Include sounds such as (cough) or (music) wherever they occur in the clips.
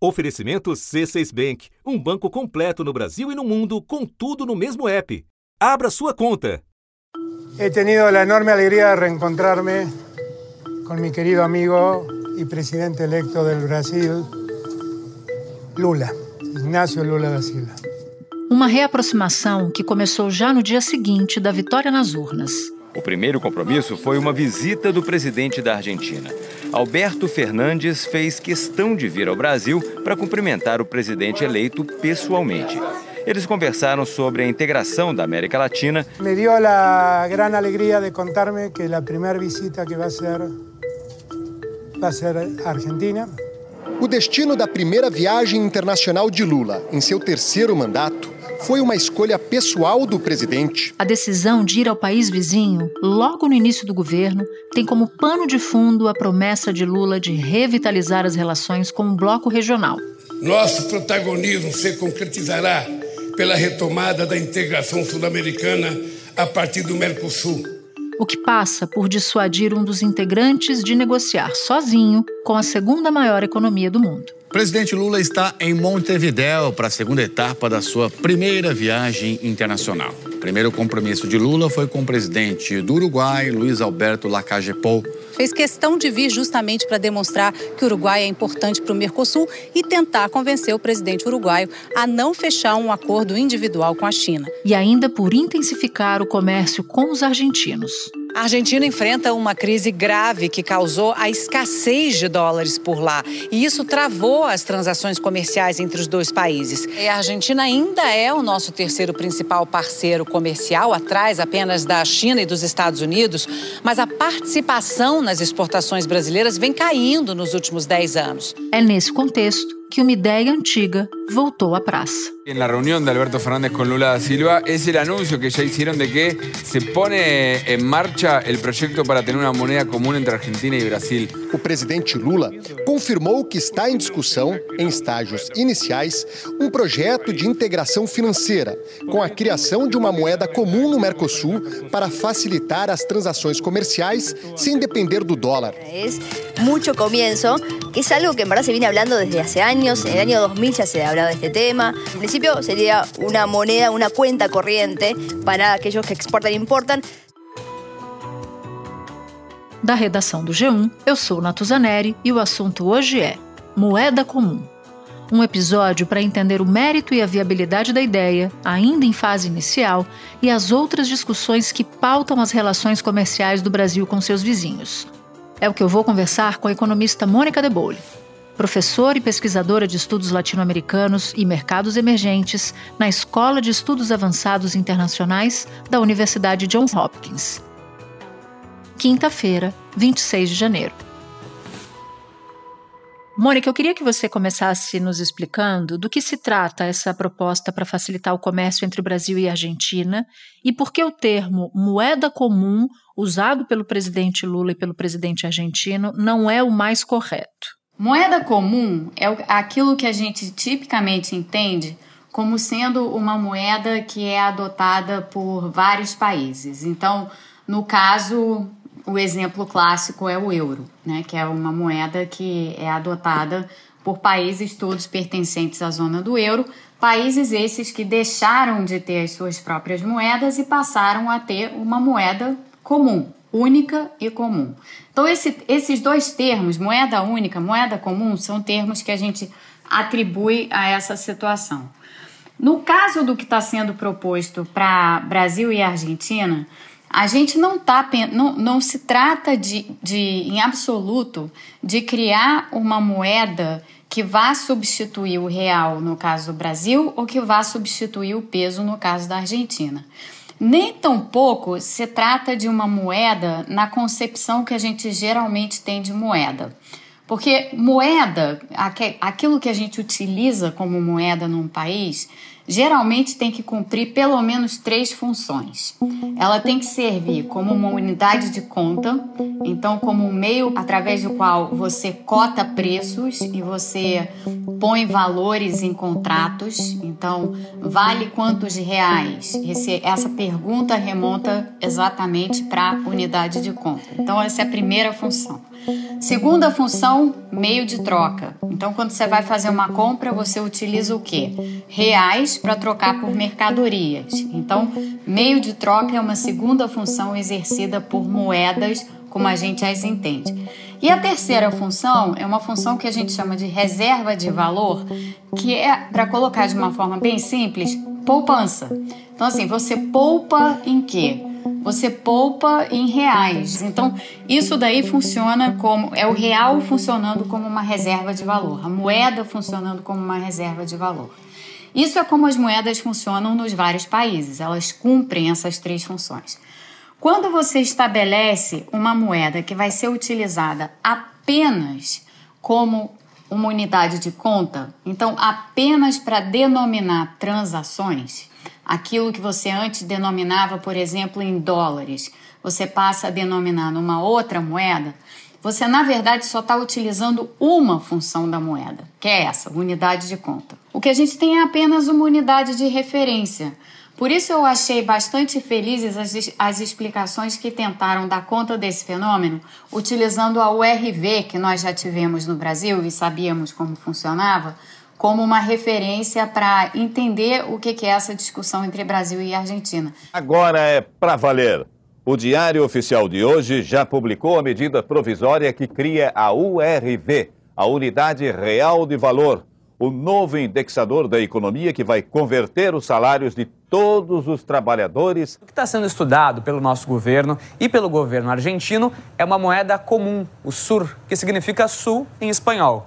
Oferecimento C6 Bank, um banco completo no Brasil e no mundo, com tudo no mesmo app. Abra sua conta. He tenido a enorme alegría de reencontrarme con mi querido amigo y presidente electo del Brasil, Lula, Ignacio Lula da Silva. Uma reaproximação que começou já no dia seguinte da vitória nas urnas. O primeiro compromisso foi uma visita do presidente da Argentina. Alberto Fernandes fez questão de vir ao Brasil para cumprimentar o presidente eleito pessoalmente. Eles conversaram sobre a integração da América Latina. Me dio a gran alegría de contarme que la primera visita que va a ser va a ser a Argentina. O destino da primeira viagem internacional de Lula em seu terceiro mandato foi uma escolha pessoal do presidente. A decisão de ir ao país vizinho, logo no início do governo, tem como pano de fundo a promessa de Lula de revitalizar as relações com o bloco regional. Nosso protagonismo se concretizará pela retomada da integração sul-americana a partir do Mercosul. O que passa por dissuadir um dos integrantes de negociar sozinho com a segunda maior economia do mundo. Presidente Lula está em Montevidéu para a segunda etapa da sua primeira viagem internacional. O primeiro compromisso de Lula foi com o presidente do Uruguai, Luiz Alberto Lacalle Pou. Fez questão de vir justamente para demonstrar que o Uruguai é importante para o Mercosul e tentar convencer o presidente uruguaio a não fechar um acordo individual com a China. E ainda por intensificar o comércio com os argentinos. A Argentina enfrenta uma crise grave que causou a escassez de dólares por lá. E isso travou as transações comerciais entre os dois países. E a Argentina ainda é o nosso terceiro principal parceiro comercial, atrás apenas da China e dos Estados Unidos. Mas a participação nas exportações brasileiras vem caindo nos últimos 10 anos. É nesse contexto que uma ideia antiga voltou à praça. En la reunión de Alberto Fernández con Lula da Silva es el anuncio que ya hicieron de que se pone en marcha el proyecto para tener una moneda común entre Argentina y Brasil. O presidente Lula confirmou que está em discussão, em estágios iniciais, um projeto de integração financeira, com a criação de uma moeda comum no Mercosul para facilitar as transações comerciais sem depender do dólar. Es mucho comienzo, que es algo que en verdad se viene hablando desde hace años. En el año 2000 ya se hablaba de este tema. En principio sería una moneda, una cuenta corriente para aquellos que exportan e importan. Da redação do G1, eu sou Natuzaneri e o assunto hoje é Moeda Comum. Um episódio para entender o mérito e a viabilidade da ideia, ainda em fase inicial, e as outras discussões que pautam as relações comerciais do Brasil com seus vizinhos. É o que eu vou conversar com a economista Mônica De Bolle, professora e pesquisadora de estudos latino-americanos e mercados emergentes na Escola de Estudos Avançados Internacionais da Universidade Johns Hopkins. Quinta-feira, 26 de janeiro. Mônica, eu queria que você começasse nos explicando do que se trata essa proposta para facilitar o comércio entre o Brasil e a Argentina e por que o termo moeda comum, usado pelo presidente Lula e pelo presidente argentino, não é o mais correto. Moeda comum é aquilo que a gente tipicamente entende como sendo uma moeda que é adotada por vários países. Então, no caso, o exemplo clássico é o euro, né, que é uma moeda que é adotada por países todos pertencentes à zona do euro, países esses que deixaram de ter as suas próprias moedas e passaram a ter uma moeda comum, única e comum. Então, esse, esses dois termos, moeda única, moeda comum, são termos que a gente atribui a essa situação. No caso do que está sendo proposto para Brasil e Argentina, a gente não tá não, não se trata de, de, em absoluto, de criar uma moeda que vá substituir o real no caso do Brasil ou que vá substituir o peso no caso da Argentina. Nem tampouco se trata de uma moeda na concepção que a gente geralmente tem de moeda. Porque moeda, aquilo que a gente utiliza como moeda num país, geralmente tem que cumprir pelo menos três funções. Ela tem que servir como uma unidade de conta, então como um meio através do qual você cota preços e você põe valores em contratos. Então, vale quantos reais? Esse, essa pergunta remonta exatamente para a unidade de conta. Então, essa é a primeira função. Segunda função, meio de troca. Então, quando você vai fazer uma compra, você utiliza o quê? Reais para trocar por mercadorias. Então, meio de troca é uma segunda função exercida por moedas, como a gente as entende. E a terceira função é uma função que a gente chama de reserva de valor, que é, para colocar de uma forma bem simples, poupança. Então, assim, você poupa em quê? Você poupa em reais. Então, isso daí funciona como. É o real funcionando como uma reserva de valor, a moeda funcionando como uma reserva de valor. Isso é como as moedas funcionam nos vários países, elas cumprem essas três funções. Quando você estabelece uma moeda que vai ser utilizada apenas como uma unidade de conta, então apenas para denominar transações, aquilo que você antes denominava, por exemplo, em dólares, você passa a denominar numa outra moeda, você na verdade só está utilizando uma função da moeda, que é essa, unidade de conta. O que a gente tem é apenas uma unidade de referência. Por isso eu achei bastante felizes as, as explicações que tentaram dar conta desse fenômeno, utilizando a URV, que nós já tivemos no Brasil e sabíamos como funcionava, como uma referência para entender o que é essa discussão entre Brasil e Argentina. Agora é para valer. O Diário Oficial de hoje já publicou a medida provisória que cria a URV, a Unidade Real de Valor, o novo indexador da economia que vai converter os salários de todos os trabalhadores. O que está sendo estudado pelo nosso governo e pelo governo argentino é uma moeda comum, o SUR, que significa sul em espanhol.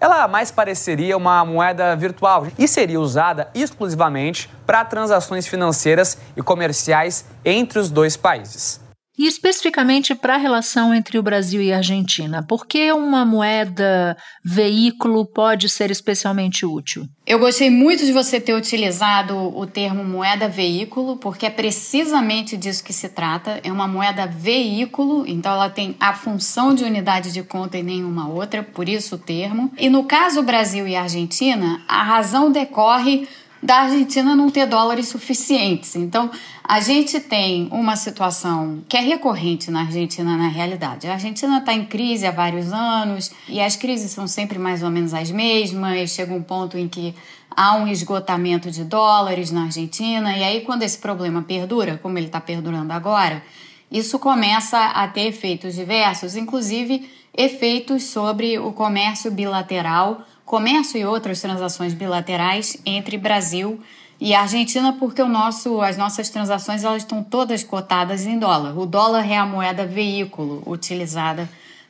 Ela mais pareceria uma moeda virtual e seria usada exclusivamente para transações financeiras e comerciais entre os dois países e especificamente para a relação entre o Brasil e a Argentina. Por que uma moeda veículo pode ser especialmente útil? Eu gostei muito de você ter utilizado o termo moeda veículo, porque é precisamente disso que se trata. É uma moeda veículo, então ela tem a função de unidade de conta e nenhuma outra, por isso o termo. E no caso Brasil e Argentina, a razão decorre da Argentina não ter dólares suficientes. Então, a gente tem uma situação que é recorrente na Argentina na realidade. A Argentina está em crise há vários anos e as crises são sempre mais ou menos as mesmas. Chega um ponto em que há um esgotamento de dólares na Argentina, e aí, quando esse problema perdura, como ele está perdurando agora, isso começa a ter efeitos diversos, inclusive efeitos sobre o comércio bilateral comércio e outras transações bilaterais entre Brasil e Argentina, porque o nosso, as nossas transações elas estão todas cotadas em dólar. O dólar é a moeda veículo utilizada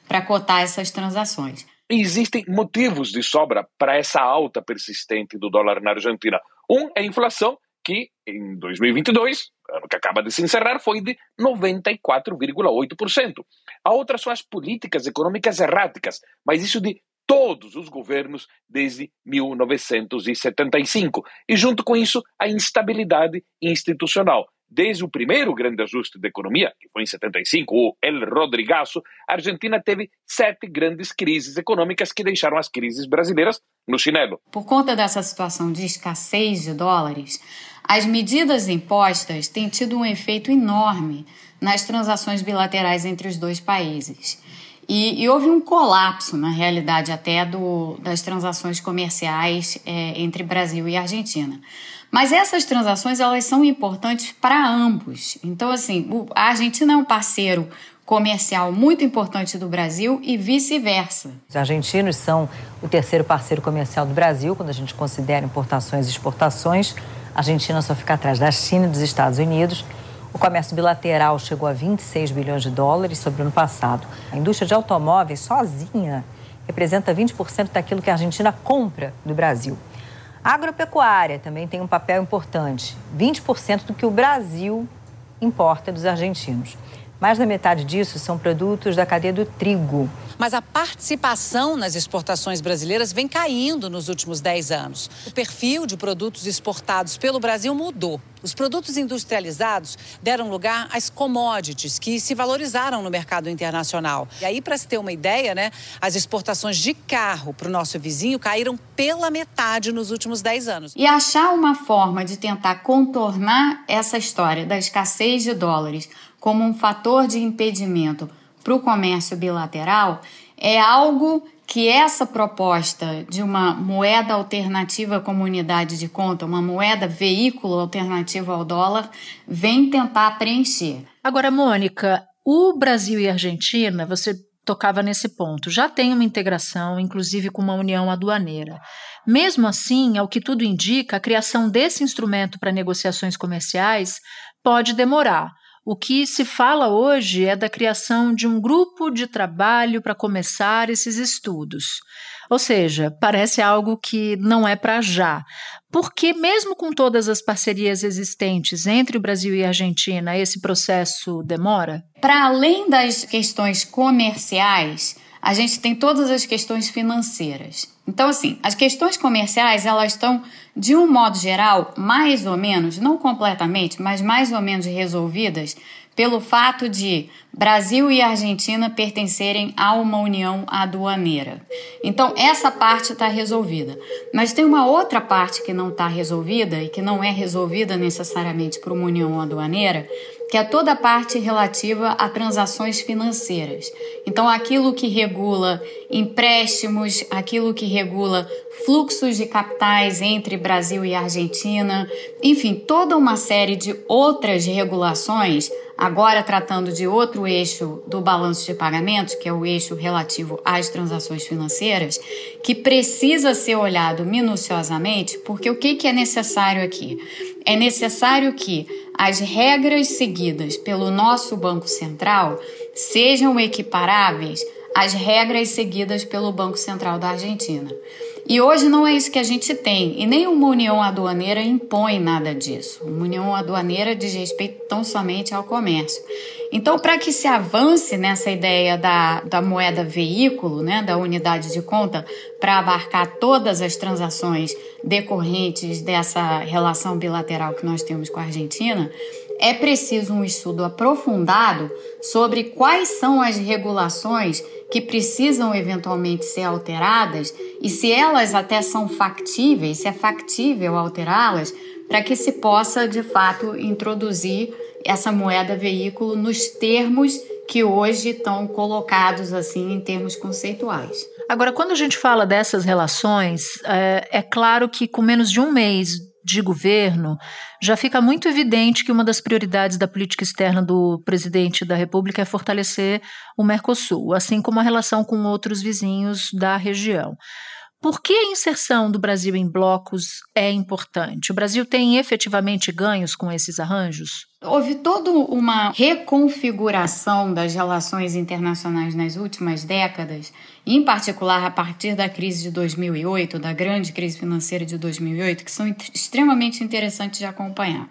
para cotar essas transações. Existem motivos de sobra para essa alta persistente do dólar na Argentina. Um é a inflação, que em 2022, ano que acaba de se encerrar, foi de 94,8%. A outra são as políticas econômicas erráticas, mas isso de todos os governos desde 1975. E, junto com isso, a instabilidade institucional. Desde o primeiro grande ajuste da economia, que foi em 75, o El Rodrigazo, a Argentina teve sete grandes crises econômicas que deixaram as crises brasileiras no chinelo. Por conta dessa situação de escassez de dólares, as medidas impostas têm tido um efeito enorme nas transações bilaterais entre os dois países. E, e, houve um colapso, na realidade, até do, das transações comerciais é, entre Brasil e Argentina. Mas essas transações elas são importantes para ambos. Então, assim, a Argentina é um parceiro comercial muito importante do Brasil e vice-versa. Os argentinos são o terceiro parceiro comercial do Brasil quando a gente considera importações e exportações. A Argentina só fica atrás da China e dos Estados Unidos. O comércio bilateral chegou a 26 bilhões de dólares sobre o ano passado. A indústria de automóveis sozinha representa 20% daquilo que a Argentina compra do Brasil. A agropecuária também tem um papel importante, 20% do que o Brasil importa dos argentinos. Mais da metade disso são produtos da cadeia do trigo. Mas a participação nas exportações brasileiras vem caindo nos últimos 10 anos. O perfil de produtos exportados pelo Brasil mudou. Os produtos industrializados deram lugar às commodities, que se valorizaram no mercado internacional. E aí, para se ter uma ideia, né, as exportações de carro para o nosso vizinho caíram pela metade nos últimos 10 anos. E achar uma forma de tentar contornar essa história da escassez de dólares como um fator de impedimento para o comércio bilateral é algo que essa proposta de uma moeda alternativa como unidade de conta, uma moeda veículo alternativa ao dólar, vem tentar preencher. Agora, Mônica, o Brasil e a Argentina, você tocava nesse ponto, já tem uma integração, inclusive com uma união aduaneira. Mesmo assim, ao que tudo indica, a criação desse instrumento para negociações comerciais pode demorar. O que se fala hoje é da criação de um grupo de trabalho para começar esses estudos. Ou seja, parece algo que não é para já. Porque, mesmo com todas as parcerias existentes entre o Brasil e a Argentina, esse processo demora? Para além das questões comerciais, a gente tem todas as questões financeiras. Então, assim, as questões comerciais, elas estão, de um modo geral, mais ou menos, não completamente, mas mais ou menos resolvidas pelo fato de Brasil e Argentina pertencerem a uma união aduaneira. Então, essa parte está resolvida. Mas tem uma outra parte que não está resolvida e que não é resolvida necessariamente por uma união aduaneira, que é toda a parte relativa a transações financeiras. Então, aquilo que regula empréstimos, aquilo que regula fluxos de capitais entre Brasil e Argentina, enfim, toda uma série de outras regulações agora tratando de outro eixo do balanço de pagamentos, que é o eixo relativo às transações financeiras, que precisa ser olhado minuciosamente, porque o que, é necessário aqui? É necessário que as regras seguidas pelo nosso Banco Central sejam equiparáveis às regras seguidas pelo Banco Central da Argentina. E hoje não é isso que a gente tem, e nem uma união aduaneira impõe nada disso. Uma união aduaneira diz respeito tão somente ao comércio. Então, para que se avance nessa ideia da, da moeda veículo, né, da unidade de conta, para abarcar todas as transações decorrentes dessa relação bilateral que nós temos com a Argentina, é preciso um estudo aprofundado sobre quais são as regulações que precisam eventualmente ser alteradas e se elas até são factíveis, se é factível alterá-las, para que se possa de fato introduzir essa moeda veículo nos termos que hoje estão colocados assim em termos conceituais. Agora, quando a gente fala dessas relações, é, é claro que com menos de um mês de governo, já fica muito evidente que uma das prioridades da política externa do presidente da República é fortalecer o Mercosul, assim como a relação com outros vizinhos da região. Por que a inserção do Brasil em blocos é importante? O Brasil tem efetivamente ganhos com esses arranjos? Houve toda uma reconfiguração das relações internacionais nas últimas décadas, em particular a partir da crise de 2008, da grande crise financeira de 2008, que são extremamente interessantes de acompanhar.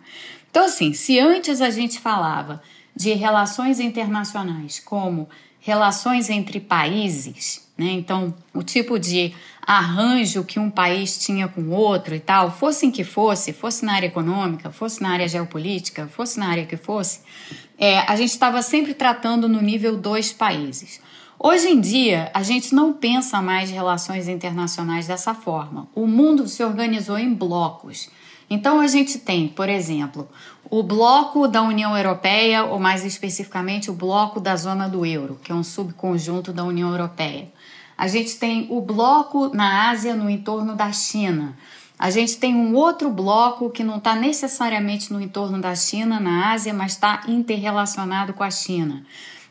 Então, assim, se antes a gente falava de relações internacionais como relações entre países, né? Então, o tipo de arranjo que um país tinha com outro e tal, fosse em que fosse, fosse na área econômica, fosse na área geopolítica, fosse na área que fosse, é, a gente estava sempre tratando no nível dos países. Hoje em dia, a gente não pensa mais relações internacionais dessa forma. O mundo se organizou em blocos. Então, a gente tem, por exemplo, o bloco da União Europeia, ou mais especificamente, o bloco da zona do euro, que é um subconjunto da União Europeia. A gente tem o bloco na Ásia no entorno da China. A gente tem um outro bloco que não está necessariamente no entorno da China, na Ásia, mas está interrelacionado com a China.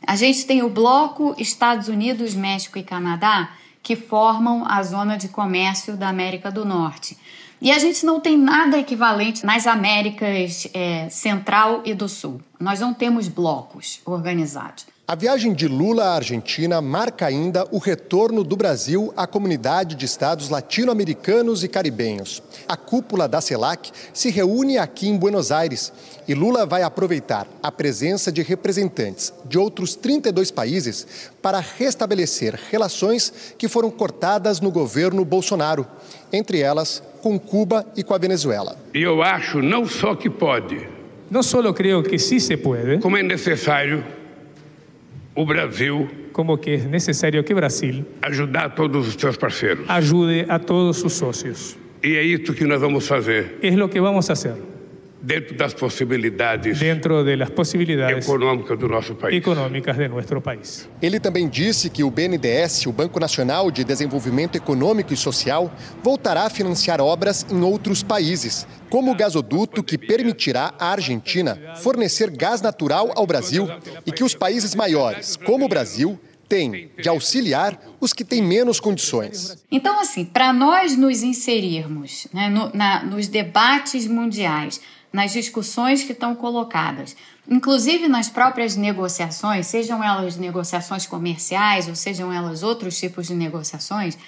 A gente tem o bloco Estados Unidos, México e Canadá, que formam a zona de comércio da América do Norte. E a gente não tem nada equivalente nas Américas é, Central e do Sul. Nós não temos blocos organizados. A viagem de Lula à Argentina marca ainda o retorno do Brasil à comunidade de estados latino-americanos e caribenhos. A cúpula da CELAC se reúne aqui em Buenos Aires e Lula vai aproveitar a presença de representantes de outros 32 países para restabelecer relações que foram cortadas no governo Bolsonaro, entre elas com Cuba e com a Venezuela. Eu acho não só que pode, não só creio que sim se pode, como é necessário o Brasil como que é necessário que o Brasil ajudar todos os seus parceiros. Ajude a todos os sócios. E é isso que nós vamos fazer. É o que vamos fazer. Dentro das possibilidades dentro de las posibilidades econômicas do nosso país. económicas de nuestro país. Ele também disse que o BNDES, o Banco Nacional de Desenvolvimento Econômico e Social, voltará a financiar obras em outros países, como o gasoduto que permitirá à Argentina fornecer gás natural ao Brasil e que os países maiores, como o Brasil, têm de auxiliar os que têm menos condições. Então, assim, para nós nos inserirmos né, no, na, nos debates mundiais, nas discussões que estão colocadas, inclusive nas próprias negociações, sejam elas negociações comerciais ou sejam elas outros tipos de negociações,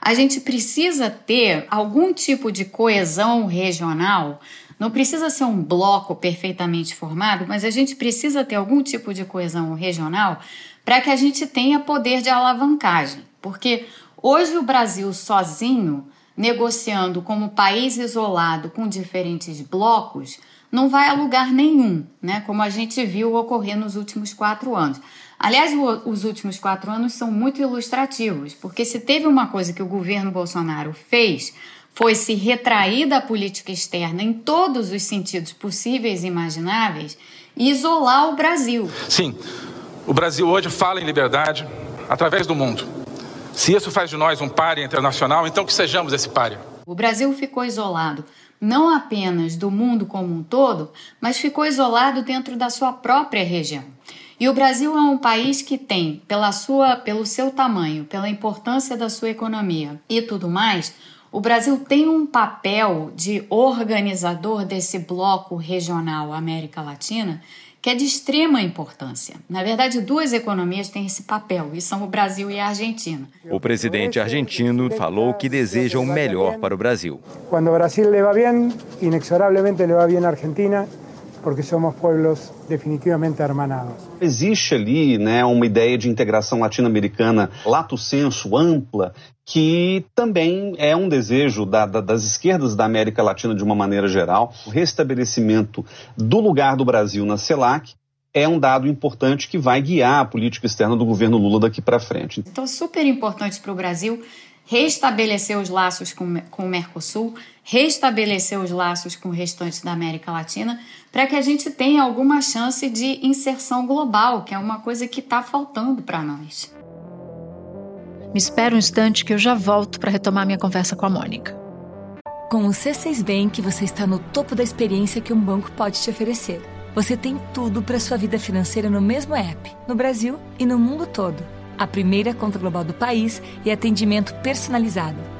a gente precisa ter algum tipo de coesão regional. Não precisa ser um bloco perfeitamente formado, mas a gente precisa ter algum tipo de coesão regional para que a gente tenha poder de alavancagem. Porque hoje o Brasil sozinho, negociando como país isolado com diferentes blocos, não vai a lugar nenhum, né? como a gente viu ocorrer nos últimos quatro anos. Aliás, o, os últimos quatro anos são muito ilustrativos, porque se teve uma coisa que o governo Bolsonaro fez foi se retrair da política externa em todos os sentidos possíveis e imagináveis e isolar o Brasil. Sim, o Brasil hoje fala em liberdade através do mundo. Se isso faz de nós um páreo internacional, então que sejamos esse páreo. O Brasil ficou isolado não apenas do mundo como um todo, mas ficou isolado dentro da sua própria região. E o Brasil é um país que tem, pela sua, pelo seu tamanho, pela importância da sua economia e tudo mais, o Brasil tem um papel de organizador desse bloco regional América Latina que é de extrema importância. Na verdade, duas economias têm esse papel, e são o Brasil e a Argentina. O presidente argentino falou que deseja o melhor para o Brasil. Quando o Brasil le va bem, inexorablemente le va bem a Argentina, porque somos pueblos definitivamente hermanados. Existe ali né, uma ideia de integração latino-americana lato senso, ampla, que também é um desejo da, da, das esquerdas da América Latina de uma maneira geral. O restabelecimento do lugar do Brasil na CELAC é um dado importante que vai guiar a política externa do governo Lula daqui para frente. Então, super importante para o Brasil restabelecer os laços com, com o Mercosul, restabelecer os laços com o restante da América Latina, para que a gente tenha alguma chance de inserção global, que é uma coisa que está faltando para nós. Me espera um instante que eu já volto para retomar minha conversa com a Mônica. Com o C6 Bank, você está no topo da experiência que um banco pode te oferecer. Você tem tudo para sua vida financeira no mesmo app, no Brasil e no mundo todo. A primeira conta global do país e atendimento personalizado,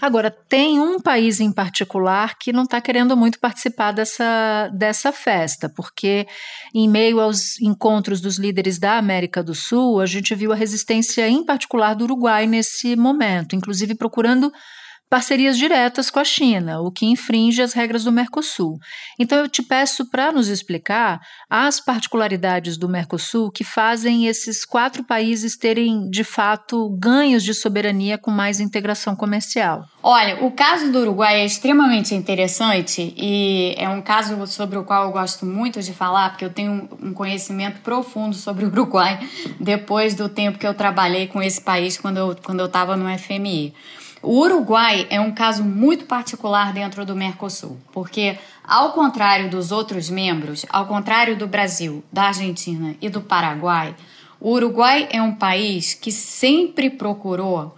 Agora, tem um país em particular que não está querendo muito participar dessa, dessa festa, porque, em meio aos encontros dos líderes da América do Sul, a gente viu a resistência, em particular, do Uruguai nesse momento, inclusive procurando parcerias diretas com a China, o que infringe as regras do Mercosul. Então eu te peço para nos explicar as particularidades do Mercosul que fazem esses quatro países terem, de fato, ganhos de soberania com mais integração comercial. Olha, o caso do Uruguai é extremamente interessante e é um caso sobre o qual eu gosto muito de falar, porque eu tenho um conhecimento profundo sobre o Uruguai depois do tempo que eu trabalhei com esse país quando eu estava quando eu no FMI. O Uruguai é um caso muito particular dentro do Mercosul, porque, ao contrário dos outros membros, ao contrário do Brasil, da Argentina e do Paraguai, o Uruguai é um país que sempre procurou,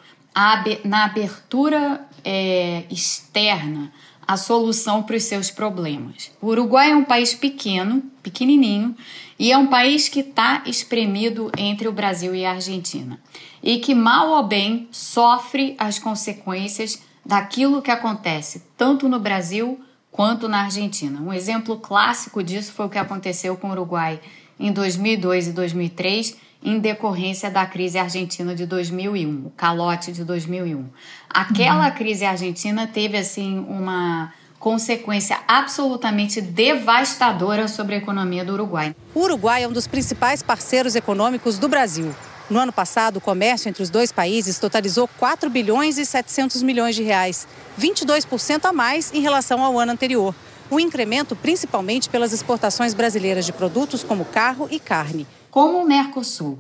na abertura é, externa, a solução para os seus problemas. O Uruguai é um país pequeno, pequenininho, e é um país que está espremido entre o Brasil e a Argentina e que, mal ou bem, sofre as consequências daquilo que acontece tanto no Brasil quanto na Argentina. Um exemplo clássico disso foi o que aconteceu com o Uruguai em 2002 e 2003, em decorrência da crise argentina de 2001, o calote de 2001. Aquela uhum. crise argentina teve assim uma consequência absolutamente devastadora sobre a economia do Uruguai. O Uruguai é um dos principais parceiros econômicos do Brasil. No ano passado, o comércio entre os dois países totalizou 4 bilhões e 700 milhões de reais, 22% a mais em relação ao ano anterior. O incremento principalmente pelas exportações brasileiras de produtos como carro e carne. Como o Mercosul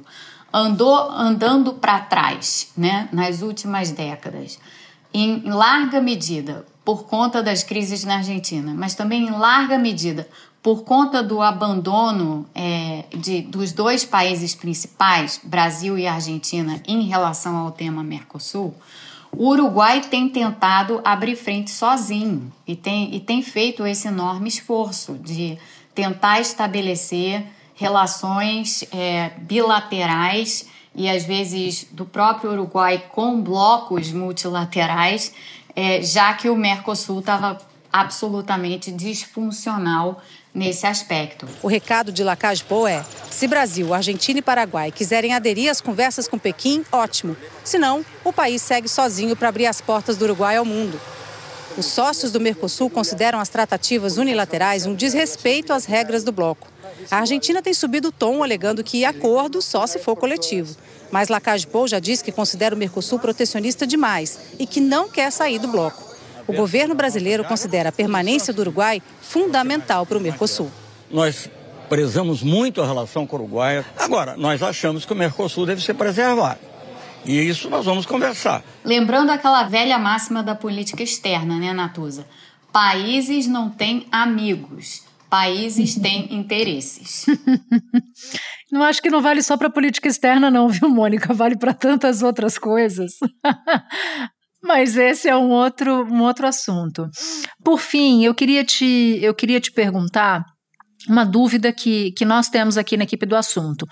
andou andando para trás, né, nas últimas décadas, em larga medida por conta das crises na Argentina, mas também em larga medida por conta do abandono é, de, dos dois países principais, Brasil e Argentina, em relação ao tema Mercosul, o Uruguai tem tentado abrir frente sozinho e tem, e tem feito esse enorme esforço de tentar estabelecer relações é, bilaterais e às vezes do próprio Uruguai com blocos multilaterais, é, já que o Mercosul estava absolutamente disfuncional nesse aspecto. O recado de Lacajpo é: se Brasil, Argentina e Paraguai quiserem aderir às conversas com Pequim, ótimo. Senão, o país segue sozinho para abrir as portas do Uruguai ao mundo. Os sócios do Mercosul consideram as tratativas unilaterais um desrespeito às regras do bloco. A Argentina tem subido o tom, alegando que acordo só se for coletivo. Mas Lacajpo já disse que considera o Mercosul protecionista demais e que não quer sair do bloco. O governo brasileiro considera a permanência do Uruguai fundamental para o Mercosul. Nós prezamos muito a relação com o Uruguai. Agora, nós achamos que o Mercosul deve ser preservado. E isso nós vamos conversar. Lembrando aquela velha máxima da política externa, né, Natuza? Países não têm amigos, países (laughs) têm interesses. (laughs) Não acho que não vale só para política externa, não, viu, Mônica? Vale para tantas outras coisas. (laughs) Mas esse é um outro, um outro assunto. Por fim, eu queria te, eu queria te perguntar uma dúvida que, que nós temos aqui na equipe do assunto.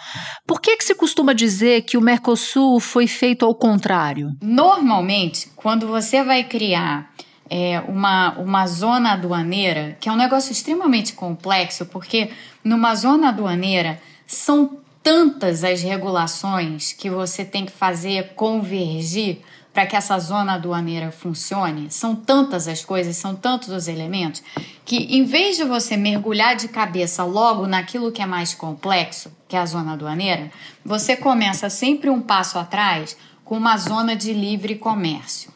Por que, que se costuma dizer que o Mercosul foi feito ao contrário? Normalmente, quando você vai criar é, uma, uma zona aduaneira, que é um negócio extremamente complexo, porque numa zona aduaneira são tantas as regulações que você tem que fazer convergir para que essa zona aduaneira funcione, são tantas as coisas, são tantos os elementos, que em vez de você mergulhar de cabeça logo naquilo que é mais complexo, que é a zona aduaneira, você começa sempre um passo atrás com uma zona de livre comércio.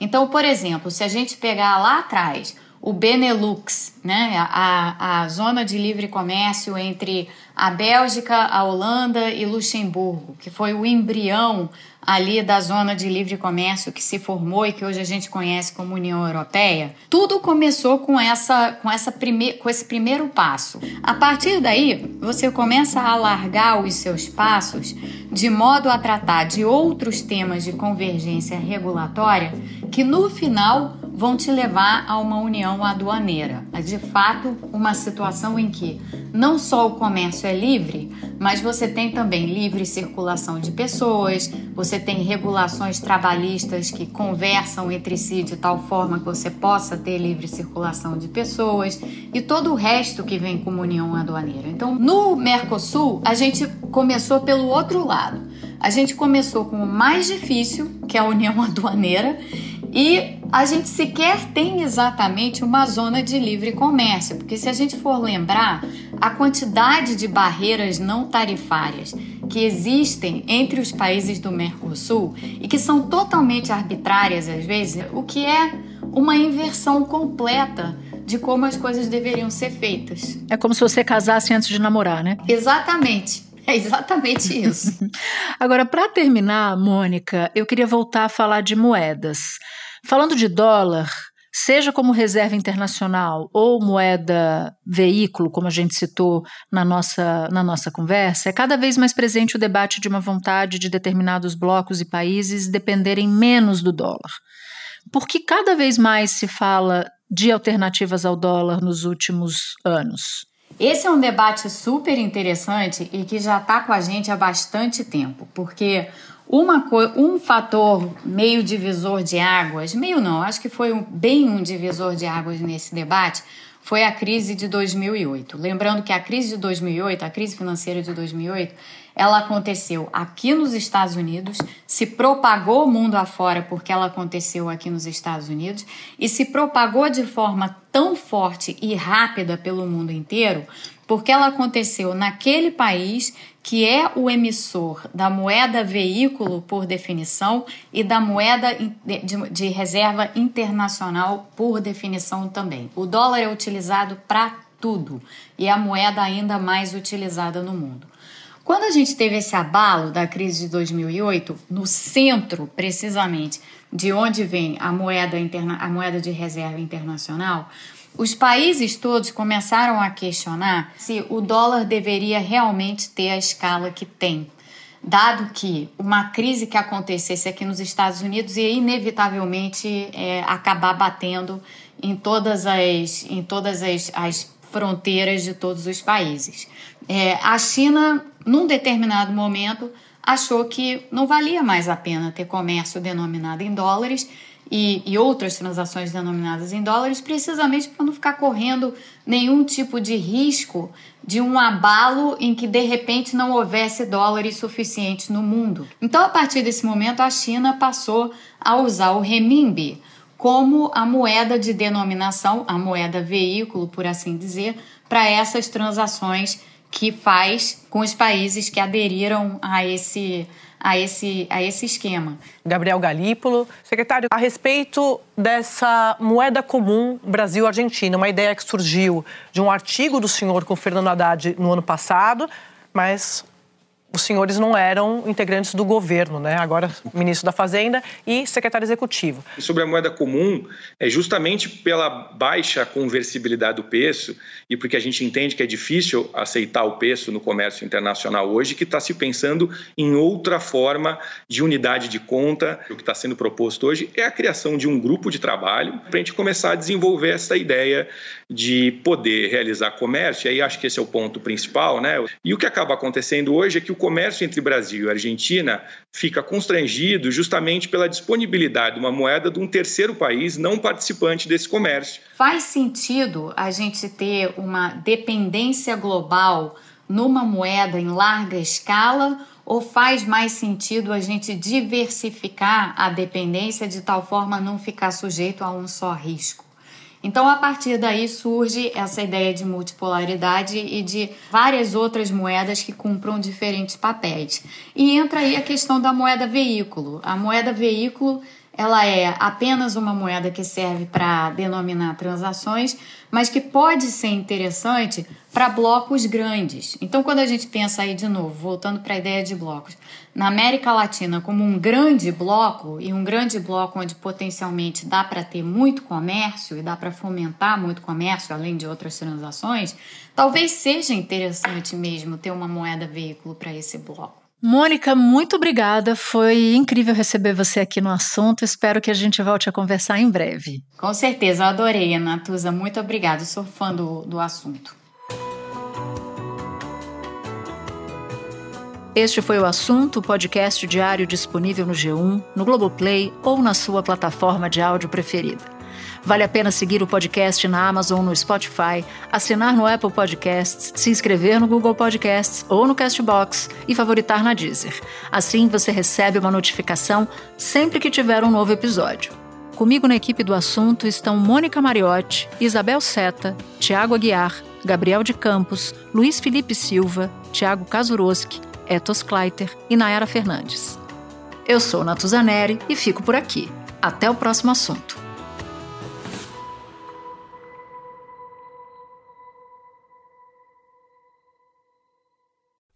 Então, por exemplo, se a gente pegar lá atrás o Benelux, né, a, a zona de livre comércio entre a Bélgica, a Holanda e Luxemburgo, que foi o embrião ali da zona de livre comércio que se formou e que hoje a gente conhece como União Europeia, tudo começou com essa com essa prime, com esse primeiro passo. A partir daí, você começa a alargar os seus passos de modo a tratar de outros temas de convergência regulatória que no final vão te levar a uma união aduaneira. É de fato uma situação em que não só o comércio é livre, mas você tem também livre circulação de pessoas, você tem regulações trabalhistas que conversam entre si de tal forma que você possa ter livre circulação de pessoas e todo o resto que vem como união aduaneira. Então, no Mercosul, a gente começou pelo outro lado. A gente começou com o mais difícil, que é a união (laughs) aduaneira, e a gente sequer tem exatamente uma zona de livre comércio, porque se a gente for lembrar, a quantidade de barreiras não tarifárias que existem entre os países do Mercosul e que são totalmente arbitrárias às vezes, o que é uma inversão completa de como as coisas deveriam ser feitas. É como se você casasse antes de namorar, né? Exatamente. É exatamente isso. (laughs) Agora, para terminar, Mônica, eu queria voltar a falar de moedas. Falando de dólar, seja como reserva internacional ou moeda veículo, como a gente citou na nossa, na nossa conversa, é cada vez mais presente o debate de uma vontade de determinados blocos e países dependerem menos do dólar. Porque cada vez mais se fala de alternativas ao dólar nos últimos anos. Esse é um debate super interessante e que já está com a gente há bastante tempo, porque uma um fator meio divisor de águas, meio não, acho que foi um, bem um divisor de águas nesse debate, foi a crise de 2008. Lembrando que a crise de 2008, a crise financeira de 2008, ela aconteceu aqui nos Estados Unidos, se propagou o mundo afora porque ela aconteceu aqui nos Estados Unidos e se propagou de forma tão forte e rápida pelo mundo inteiro porque ela aconteceu naquele país que é o emissor da moeda veículo por definição e da moeda de, reserva internacional por definição também. O dólar é utilizado para tudo e é a moeda ainda mais utilizada no mundo. Quando a gente teve esse abalo da crise de 2008, no centro, precisamente, de onde vem a moeda, interna, a moeda de reserva internacional, os países todos começaram a questionar se o dólar deveria realmente ter a escala que tem, dado que uma crise que acontecesse aqui nos Estados Unidos ia inevitavelmente é, acabar batendo em todas as, em todas as, as fronteiras de todos os países. É, a China, num determinado momento, achou que não valia mais a pena ter comércio denominado em dólares e, e outras transações denominadas em dólares, precisamente para não ficar correndo nenhum tipo de risco de um abalo em que de repente não houvesse dólares suficientes no mundo. Então, a partir desse momento, a China passou a usar o renminbi como a moeda de denominação, a moeda veículo, por assim dizer, para essas transações que faz com os países que aderiram a esse a esse, a esse esquema. Gabriel Galípolo. Secretário, a respeito dessa moeda comum Brasil-Argentina, uma ideia que surgiu de um artigo do senhor com Fernando Haddad no ano passado, mas os senhores não eram integrantes do governo, né? Agora ministro da Fazenda e secretário executivo. Sobre a moeda comum, é justamente pela baixa conversibilidade do peso e porque a gente entende que é difícil aceitar o peso no comércio internacional hoje, que está se pensando em outra forma de unidade de conta. O que está sendo proposto hoje é a criação de um grupo de trabalho para a gente começar a desenvolver essa ideia de poder realizar comércio. E aí acho que esse é o ponto principal, né? E o que acaba acontecendo hoje é que o comércio entre Brasil e Argentina fica constrangido justamente pela disponibilidade de uma moeda de um terceiro país não participante desse comércio. Faz sentido a gente ter uma dependência global numa moeda em larga escala ou faz mais sentido a gente diversificar a dependência de tal forma não ficar sujeito a um só risco? Então, a partir daí surge essa ideia de multipolaridade e de várias outras moedas que cumpram diferentes papéis. E entra aí a questão da moeda veículo. A moeda veículo ela é apenas uma moeda que serve para denominar transações, mas que pode ser interessante para blocos grandes. Então, quando a gente pensa aí de novo, voltando para a ideia de blocos, na América Latina como um grande bloco e um grande bloco onde potencialmente dá para ter muito comércio e dá para fomentar muito comércio, além de outras transações, talvez seja interessante mesmo ter uma moeda veículo para esse bloco. Mônica, muito obrigada. Foi incrível receber você aqui no assunto. Espero que a gente volte a conversar em breve. Com certeza, eu adorei, Natuza. Muito obrigada. Sou fã do, do assunto. Este foi o assunto, podcast diário disponível no G1, no Globoplay ou na sua plataforma de áudio preferida. Vale a pena seguir o podcast na Amazon, no Spotify, assinar no Apple Podcasts, se inscrever no Google Podcasts ou no Castbox e favoritar na Deezer. Assim você recebe uma notificação sempre que tiver um novo episódio. Comigo na equipe do assunto estão Mônica Mariotti, Isabel Seta, Tiago Aguiar, Gabriel de Campos, Luiz Felipe Silva, Tiago Kazuroski, Etos Kleiter e Nayara Fernandes. Eu sou Natuzaneri e fico por aqui. Até o próximo assunto.